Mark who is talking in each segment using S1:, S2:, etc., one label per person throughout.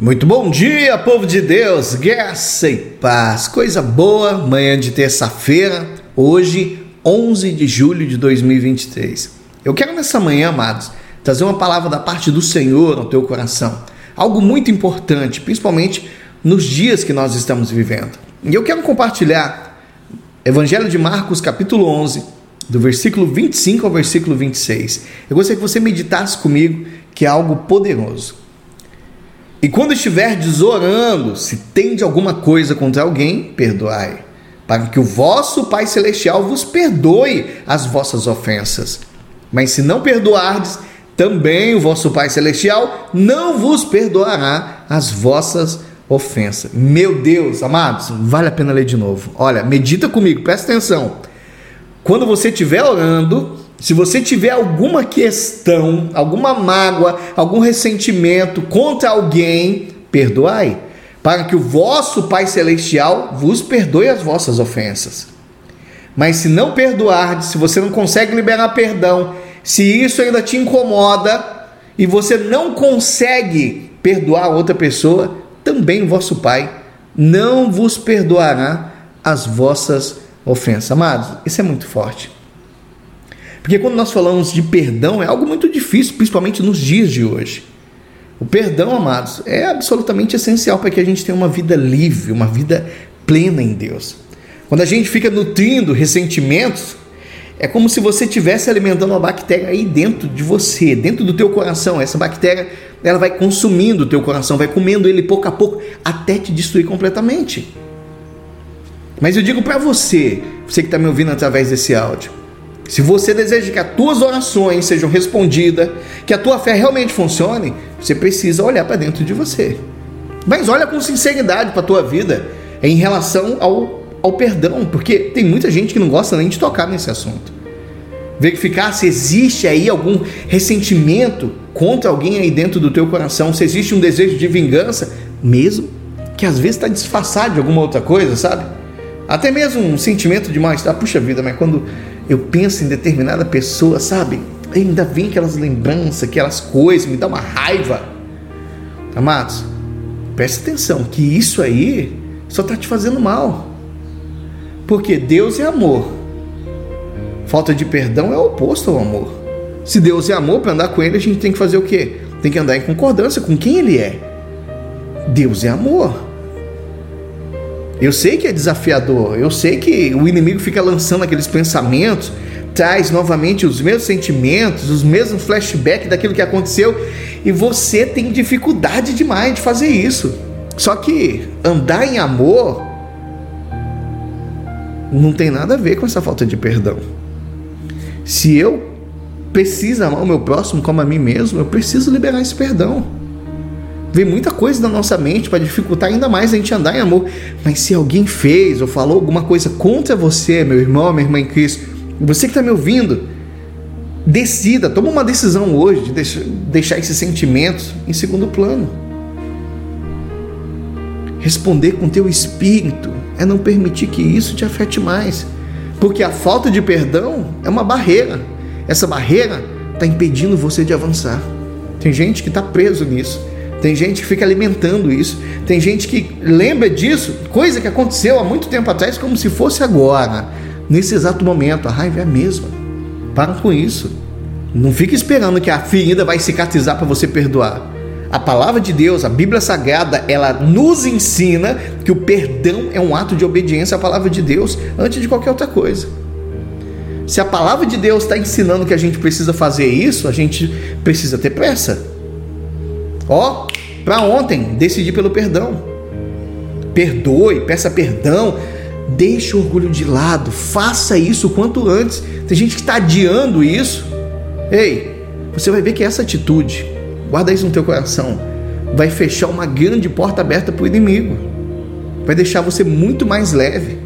S1: Muito bom dia, povo de Deus, graça e paz, coisa boa, manhã de terça-feira, hoje, 11 de julho de 2023. Eu quero nessa manhã, amados, trazer uma palavra da parte do Senhor ao teu coração, algo muito importante, principalmente nos dias que nós estamos vivendo. E eu quero compartilhar Evangelho de Marcos, capítulo 11, do versículo 25 ao versículo 26. Eu gostaria que você meditasse comigo, que é algo poderoso. E quando estiverdes orando, se tende alguma coisa contra alguém, perdoai, para que o vosso Pai Celestial vos perdoe as vossas ofensas. Mas se não perdoardes, também o vosso Pai Celestial não vos perdoará as vossas ofensas. Meu Deus, amados, vale a pena ler de novo. Olha, medita comigo, presta atenção. Quando você estiver orando, se você tiver alguma questão, alguma mágoa, algum ressentimento contra alguém, perdoai, para que o vosso Pai Celestial vos perdoe as vossas ofensas. Mas se não perdoar, se você não consegue liberar perdão, se isso ainda te incomoda e você não consegue perdoar outra pessoa, também o vosso Pai não vos perdoará as vossas ofensas. Amados, isso é muito forte. Porque quando nós falamos de perdão, é algo muito difícil, principalmente nos dias de hoje. O perdão, amados, é absolutamente essencial para que a gente tenha uma vida livre, uma vida plena em Deus. Quando a gente fica nutrindo ressentimentos, é como se você estivesse alimentando uma bactéria aí dentro de você, dentro do teu coração. Essa bactéria, ela vai consumindo o teu coração, vai comendo ele pouco a pouco, até te destruir completamente. Mas eu digo para você, você que está me ouvindo através desse áudio, se você deseja que as tuas orações sejam respondidas, que a tua fé realmente funcione, você precisa olhar para dentro de você. Mas olha com sinceridade para a tua vida em relação ao, ao perdão, porque tem muita gente que não gosta nem de tocar nesse assunto. Verificar se existe aí algum ressentimento contra alguém aí dentro do teu coração, se existe um desejo de vingança, mesmo que às vezes está disfarçado de alguma outra coisa, sabe? Até mesmo um sentimento de mal-estar, puxa vida, mas quando eu penso em determinada pessoa, sabe? Ainda vem aquelas lembranças, aquelas coisas, me dá uma raiva. Amados, preste atenção que isso aí só está te fazendo mal. Porque Deus é amor. Falta de perdão é o oposto ao amor. Se Deus é amor, para andar com Ele, a gente tem que fazer o quê? Tem que andar em concordância com quem Ele é. Deus é amor. Eu sei que é desafiador, eu sei que o inimigo fica lançando aqueles pensamentos, traz novamente os mesmos sentimentos, os mesmos flashbacks daquilo que aconteceu e você tem dificuldade demais de fazer isso. Só que andar em amor não tem nada a ver com essa falta de perdão. Se eu preciso amar o meu próximo como a mim mesmo, eu preciso liberar esse perdão. Vem muita coisa na nossa mente para dificultar ainda mais a gente andar em amor. Mas se alguém fez ou falou alguma coisa contra você, meu irmão, minha irmã em Cristo, você que está me ouvindo, decida, toma uma decisão hoje de deixar, esses sentimentos em segundo plano. Responder com teu espírito é não permitir que isso te afete mais. Porque a falta de perdão é uma barreira. Essa barreira está impedindo você de avançar. Tem gente que está preso nisso. Tem gente que fica alimentando isso. Tem gente que lembra disso, coisa que aconteceu há muito tempo atrás, como se fosse agora. Nesse exato momento, a raiva é a mesma. Para com isso. Não fique esperando que a ferida vai cicatrizar para você perdoar. A palavra de Deus, a Bíblia Sagrada, ela nos ensina que o perdão é um ato de obediência à palavra de Deus antes de qualquer outra coisa. Se a palavra de Deus está ensinando que a gente precisa fazer isso, a gente precisa ter pressa. Ó, para ontem, decidir pelo perdão. Perdoe, peça perdão, deixe o orgulho de lado, faça isso o quanto antes. Tem gente que está adiando isso. Ei, você vai ver que essa atitude, guarda isso no teu coração, vai fechar uma grande porta aberta para o inimigo. Vai deixar você muito mais leve.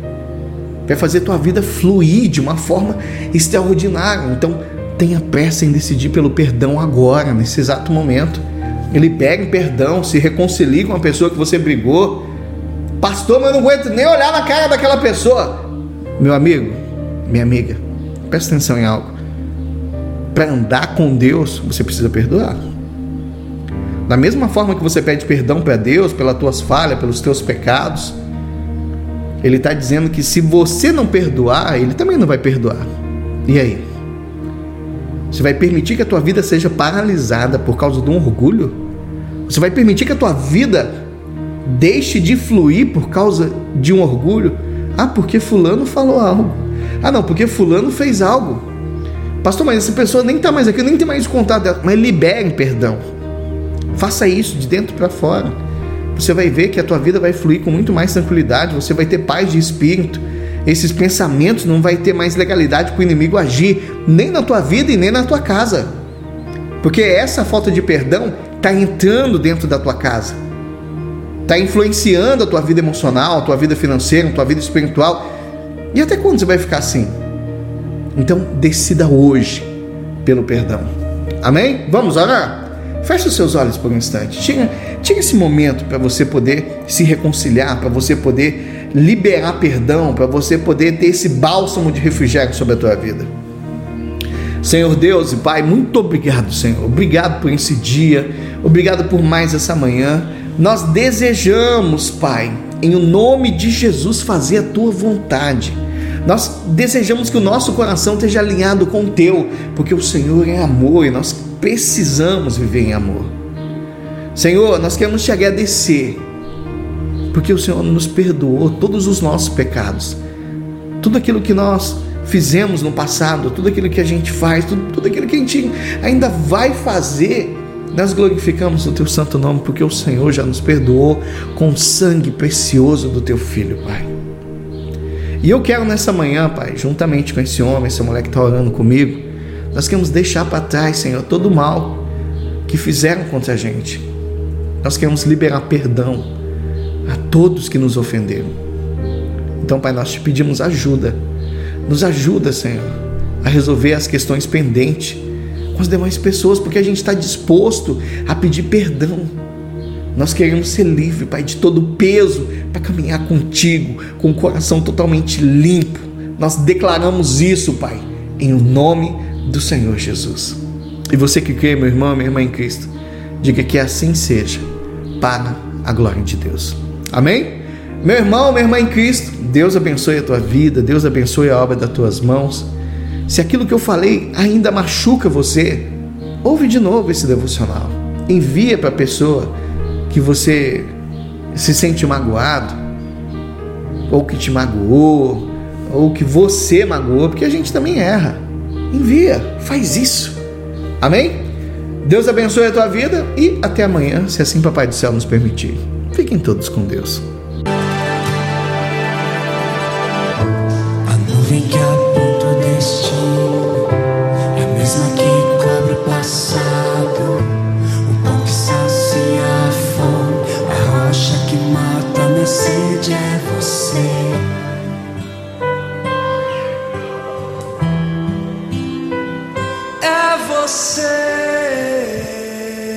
S1: Vai fazer tua vida fluir de uma forma extraordinária. Então, tenha pressa em decidir pelo perdão agora, nesse exato momento ele pega perdão, se reconcilia com a pessoa que você brigou. Pastor, mas eu não aguento nem olhar na cara daquela pessoa. Meu amigo, minha amiga, presta atenção em algo. Para andar com Deus, você precisa perdoar. Da mesma forma que você pede perdão para Deus pelas tuas falhas, pelos teus pecados, ele está dizendo que se você não perdoar, ele também não vai perdoar. E aí? Você vai permitir que a tua vida seja paralisada por causa de um orgulho? Você vai permitir que a tua vida deixe de fluir por causa de um orgulho? Ah, porque fulano falou algo. Ah, não, porque fulano fez algo. Pastor, mas essa pessoa nem está mais aqui, nem tem mais contato dela. Mas libere perdão. Faça isso de dentro para fora. Você vai ver que a tua vida vai fluir com muito mais tranquilidade, você vai ter paz de espírito. Esses pensamentos não vai ter mais legalidade para o inimigo agir nem na tua vida e nem na tua casa. Porque essa falta de perdão está entrando dentro da tua casa. Está influenciando a tua vida emocional, a tua vida financeira, a tua vida espiritual. E até quando você vai ficar assim? Então decida hoje pelo perdão. Amém? Vamos orar? Feche os seus olhos por um instante. Tira, tira esse momento para você poder se reconciliar, para você poder liberar perdão, para você poder ter esse bálsamo de refrigério sobre a tua vida. Senhor Deus e Pai, muito obrigado, Senhor. Obrigado por esse dia, obrigado por mais essa manhã. Nós desejamos, Pai, em nome de Jesus, fazer a tua vontade. Nós desejamos que o nosso coração esteja alinhado com o teu, porque o Senhor é amor e nós precisamos viver em amor. Senhor, nós queremos te agradecer, porque o Senhor nos perdoou todos os nossos pecados, tudo aquilo que nós fizemos no passado, tudo aquilo que a gente faz, tudo, tudo aquilo que a gente ainda vai fazer, nós glorificamos o teu santo nome, porque o Senhor já nos perdoou com o sangue precioso do teu filho, Pai. E eu quero nessa manhã, Pai, juntamente com esse homem, essa mulher que está orando comigo, nós queremos deixar para trás, Senhor, todo o mal que fizeram contra a gente. Nós queremos liberar perdão a todos que nos ofenderam. Então, Pai, nós te pedimos ajuda. Nos ajuda, Senhor, a resolver as questões pendentes com as demais pessoas, porque a gente está disposto a pedir perdão. Nós queremos ser livre, Pai, de todo o peso para caminhar contigo, com o coração totalmente limpo. Nós declaramos isso, Pai, em o nome do Senhor Jesus. E você que crê, meu irmão, minha irmã em Cristo, diga que assim seja, para a glória de Deus. Amém? Meu irmão, minha irmã em Cristo, Deus abençoe a tua vida, Deus abençoe a obra das tuas mãos. Se aquilo que eu falei ainda machuca você, ouve de novo esse devocional. Envia para a pessoa que você se sente magoado, ou que te magoou, ou que você magoou, porque a gente também erra. Envia, faz isso. Amém? Deus abençoe a tua vida e até amanhã, se assim Papai do Céu nos permitir. Fiquem todos com Deus.